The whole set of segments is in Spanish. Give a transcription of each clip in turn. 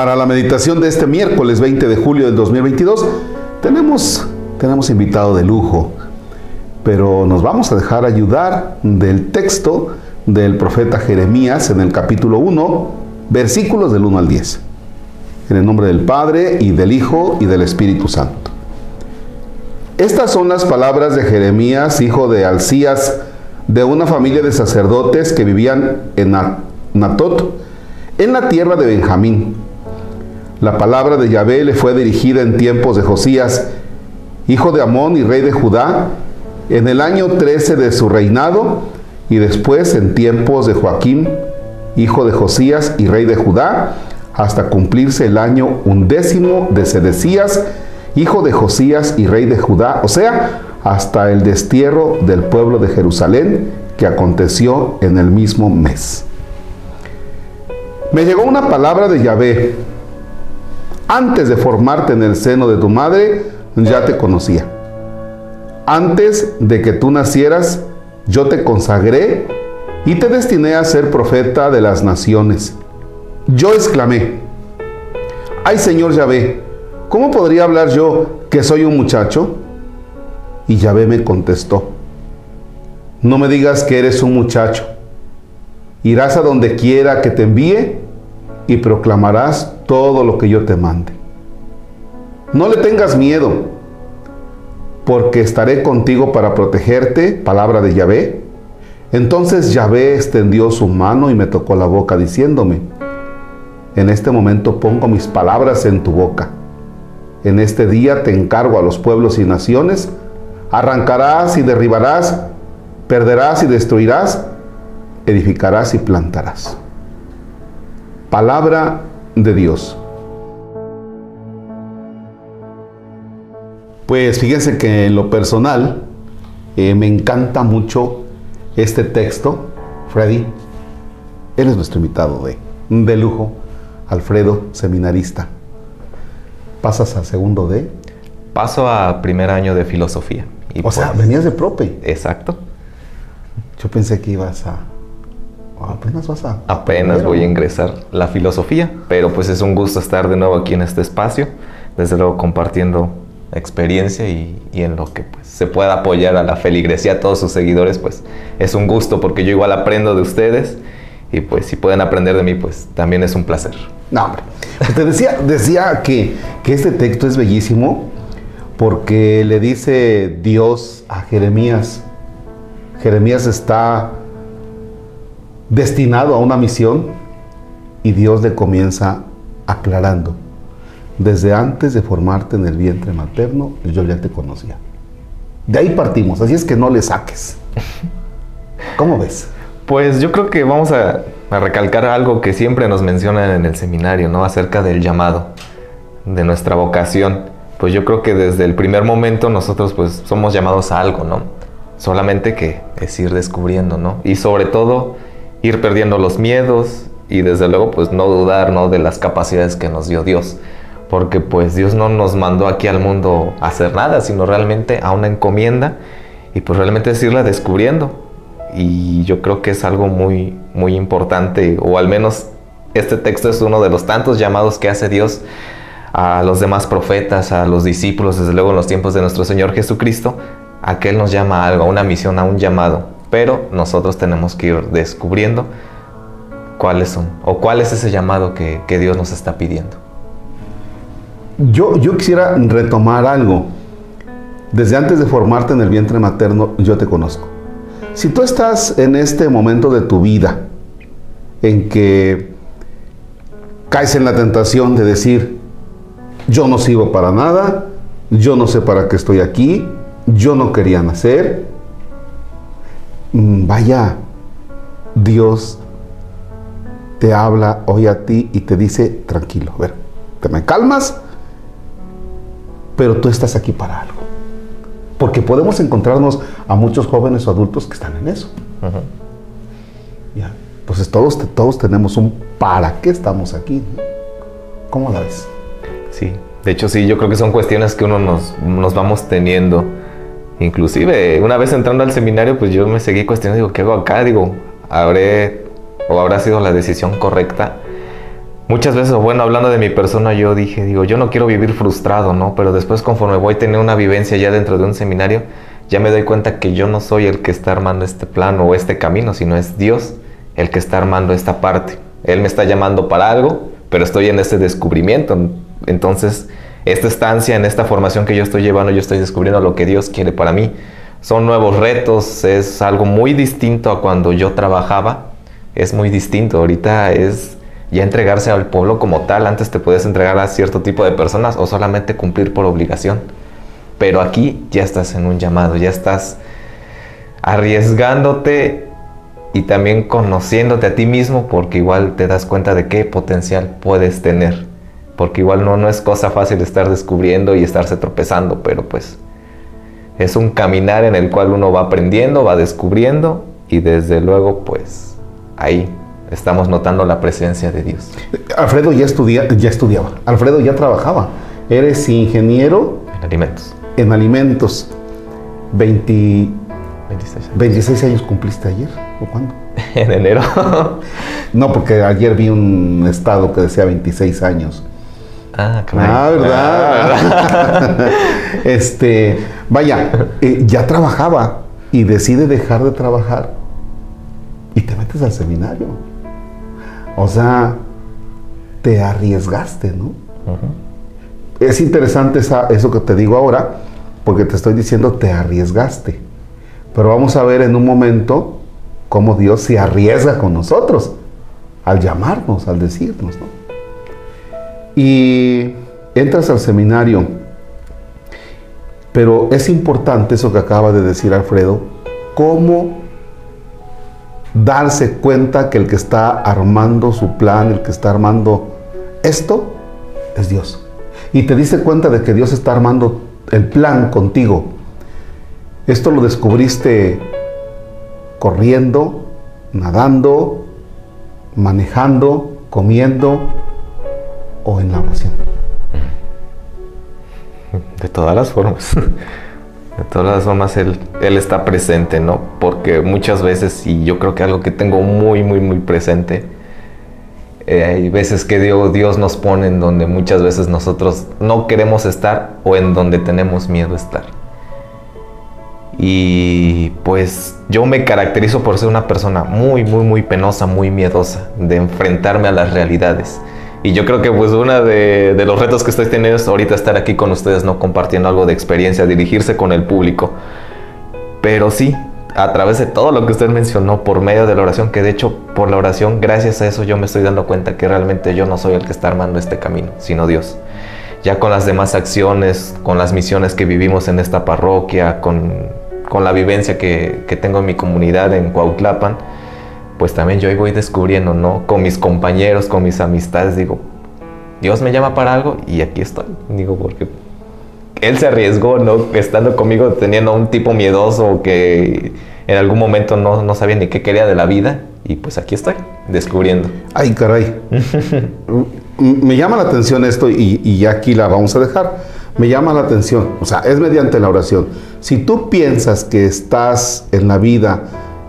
Para la meditación de este miércoles 20 de julio del 2022 tenemos, tenemos invitado de lujo, pero nos vamos a dejar ayudar del texto del profeta Jeremías en el capítulo 1, versículos del 1 al 10. En el nombre del Padre y del Hijo y del Espíritu Santo. Estas son las palabras de Jeremías, hijo de Alcías, de una familia de sacerdotes que vivían en Natot, en la tierra de Benjamín. La palabra de Yahvé le fue dirigida en tiempos de Josías, hijo de Amón y rey de Judá, en el año 13 de su reinado, y después en tiempos de Joaquín, hijo de Josías y rey de Judá, hasta cumplirse el año undécimo de Sedecías, hijo de Josías y rey de Judá, o sea, hasta el destierro del pueblo de Jerusalén, que aconteció en el mismo mes. Me llegó una palabra de Yahvé, antes de formarte en el seno de tu madre, ya te conocía. Antes de que tú nacieras, yo te consagré y te destiné a ser profeta de las naciones. Yo exclamé, ay Señor Yahvé, ¿cómo podría hablar yo que soy un muchacho? Y Yahvé me contestó, no me digas que eres un muchacho. Irás a donde quiera que te envíe y proclamarás todo lo que yo te mande. No le tengas miedo, porque estaré contigo para protegerte, palabra de Yahvé. Entonces Yahvé extendió su mano y me tocó la boca diciéndome, en este momento pongo mis palabras en tu boca. En este día te encargo a los pueblos y naciones, arrancarás y derribarás, perderás y destruirás, edificarás y plantarás. Palabra de Dios. Pues fíjense que en lo personal eh, me encanta mucho este texto. Freddy, él es nuestro invitado de, de lujo, Alfredo, seminarista. ¿Pasas a segundo de? Paso a primer año de filosofía. Y o sea, pues venías de prope. Exacto. Yo pensé que ibas a apenas vas a... Apenas voy a ingresar la filosofía, pero pues es un gusto estar de nuevo aquí en este espacio, desde luego compartiendo experiencia y, en lo que pues, se pueda apoyar a la feligresía, a todos sus seguidores, pues es un gusto porque yo igual aprendo de ustedes y pues si pueden aprender de mí, pues también es un placer. No, hombre. Pues, te decía, decía que, que este texto es bellísimo porque le dice Dios a Jeremías, Jeremías está destinado a una misión y Dios le comienza aclarando. Desde antes de formarte en el vientre materno, yo ya te conocía. De ahí partimos, así es que no le saques. ¿Cómo ves? Pues yo creo que vamos a, recalcar algo que siempre nos mencionan en el seminario, ¿no? Acerca del llamado, de nuestra vocación. Pues yo creo que desde el primer momento nosotros pues somos llamados a algo, ¿no? Solamente que es ir descubriendo, ¿no? Y sobre todo ir perdiendo los miedos y desde luego pues no dudar ¿no? de las capacidades que nos dio Dios. Porque pues Dios no nos mandó aquí al mundo a hacer nada, sino realmente a una encomienda y pues realmente es irla descubriendo. Y yo creo que es algo muy, muy importante, o al menos este texto es uno de los tantos llamados que hace Dios a los demás profetas, a los discípulos, desde luego en los tiempos de nuestro Señor Jesucristo, a que Él nos llama a algo, a una misión, a un llamado pero nosotros tenemos que ir descubriendo cuáles son o cuál es ese llamado que, Dios nos está pidiendo. Yo, yo quisiera retomar algo. Desde antes de formarte en el vientre materno, yo te conozco. Si tú estás en este momento de tu vida en que caes en la tentación de decir, yo no sirvo para nada, yo no sé para qué estoy aquí, yo no quería nacer, Mm, vaya, Dios te habla hoy a ti y te dice, tranquilo, a ver, te me calmas, pero tú estás aquí para algo. Porque podemos encontrarnos a muchos jóvenes o adultos que están en eso. Ya. Entonces todos, todos tenemos un para qué estamos aquí. ¿Cómo la ves? Sí, de hecho sí, yo creo que son cuestiones que uno nos, nos vamos teniendo Inclusive, una vez entrando al seminario, pues yo me seguí cuestionando, digo, ¿qué hago acá? Digo, habré o habrá sido la decisión correcta. Muchas veces, bueno, hablando de mi persona, yo dije, digo, yo no quiero vivir frustrado, ¿no? Pero después conforme voy a tener una vivencia ya dentro de un seminario, ya me doy cuenta que yo no soy el que está armando este plan o este camino, sino es Dios el que está armando esta parte. Él me está llamando para algo, pero estoy en este descubrimiento. Entonces, esta estancia, en esta formación que yo estoy llevando, yo estoy descubriendo lo que Dios quiere para mí. Son nuevos retos, es algo muy distinto a cuando yo trabajaba, es muy distinto. Ahorita es ya entregarse al pueblo como tal. Antes te puedes entregar a cierto tipo de personas o solamente cumplir por obligación. Pero aquí ya estás en un llamado, ya estás arriesgándote y también conociéndote a ti mismo porque igual te das cuenta de qué potencial puedes tener. Porque igual no, no es cosa fácil estar descubriendo y estarse tropezando, pero pues es un caminar en el cual uno va aprendiendo, va descubriendo y desde luego pues ahí estamos notando la presencia de Dios. Alfredo ya, estudia, ya estudiaba, Alfredo ya trabajaba, eres ingeniero en alimentos. En alimentos. 20, 26 años. cumpliste ayer o cuándo? en enero. no, porque ayer vi un estado que decía 26 años. Ah, Ah, ¿verdad? Ah, este, vaya, eh, ya trabajaba y decide dejar de trabajar y te metes al seminario. O sea, te arriesgaste, ¿no? Es interesante eso que te digo ahora, porque te estoy diciendo te arriesgaste. Pero vamos a ver en un momento cómo Dios se arriesga con nosotros al llamarnos, al decirnos. ¿no? Y entras al seminario, pero es importante eso que acaba de decir Alfredo, cómo darse cuenta que el que está armando su plan, el que está armando esto, es Dios. Y te dice cuenta de que Dios está armando el plan contigo. Esto lo descubriste corriendo, nadando, manejando, comiendo o en la oración. De todas las formas. De todas las formas, él, él está presente, ¿no? Porque muchas veces, y yo creo que algo que tengo muy, muy, muy presente, eh, hay veces que Dios, Dios nos pone en donde muchas veces nosotros no queremos estar o en donde tenemos miedo a estar. Y pues yo me caracterizo por ser una persona muy, muy, muy penosa, muy miedosa de enfrentarme a las realidades. Y yo creo que pues uno de, los retos que estoy teniendo es ahorita estar aquí con ustedes, no compartiendo algo de experiencia, dirigirse con el público. Pero sí, a través de todo lo que usted mencionó, por medio de la oración, que de hecho por la oración, gracias a eso yo me estoy dando cuenta que realmente yo no soy el que está armando este camino, sino Dios. Ya con las demás acciones, con las misiones que vivimos en esta parroquia, con, con la vivencia que, que tengo en mi comunidad en Cuautlapan, pues también yo ahí voy descubriendo, ¿no? Con mis compañeros, con mis amistades, digo, Dios me llama para algo y aquí estoy. Digo, porque él se arriesgó, ¿no? Estando conmigo, teniendo un tipo miedoso que en algún momento no, no sabía ni qué quería de la vida. Y pues aquí estoy, descubriendo. Ay, caray. me llama la atención esto y, y aquí la vamos a dejar. Me llama la atención, o sea, es mediante la oración. Si tú piensas que estás en la vida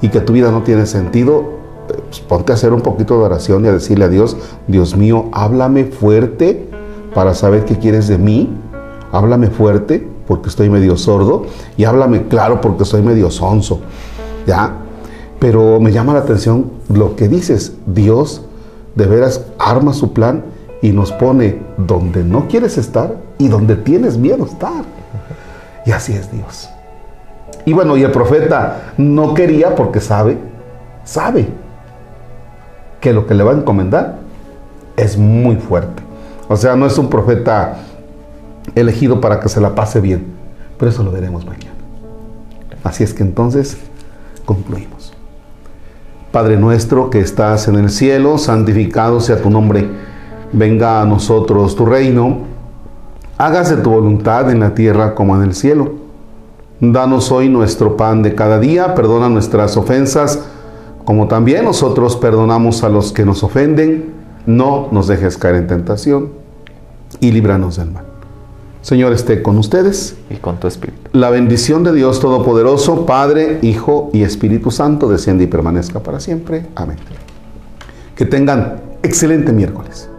y que tu vida no tiene sentido, pues ponte a hacer un poquito de oración y a decirle a Dios, Dios mío, háblame fuerte para saber qué quieres de mí, háblame fuerte porque estoy medio sordo y háblame claro porque estoy medio sonso, ¿ya? Pero me llama la atención lo que dices, Dios de veras arma su plan y nos pone donde no quieres estar y donde tienes miedo estar. Y así es Dios. Y bueno, y el profeta no quería porque sabe, sabe que lo que le va a encomendar es muy fuerte. O sea, no es un profeta elegido para que se la pase bien, pero eso lo veremos mañana. Así es que entonces concluimos. Padre nuestro que estás en el cielo, santificado sea tu nombre, venga a nosotros tu reino, hágase tu voluntad en la tierra como en el cielo. Danos hoy nuestro pan de cada día, perdona nuestras ofensas, como también nosotros perdonamos a los que nos ofenden, no nos dejes caer en tentación y líbranos del mal. Señor esté con ustedes. Y con tu espíritu. La bendición de Dios Todopoderoso, Padre, Hijo y Espíritu Santo, desciende y permanezca para siempre. Amén. Que tengan excelente miércoles.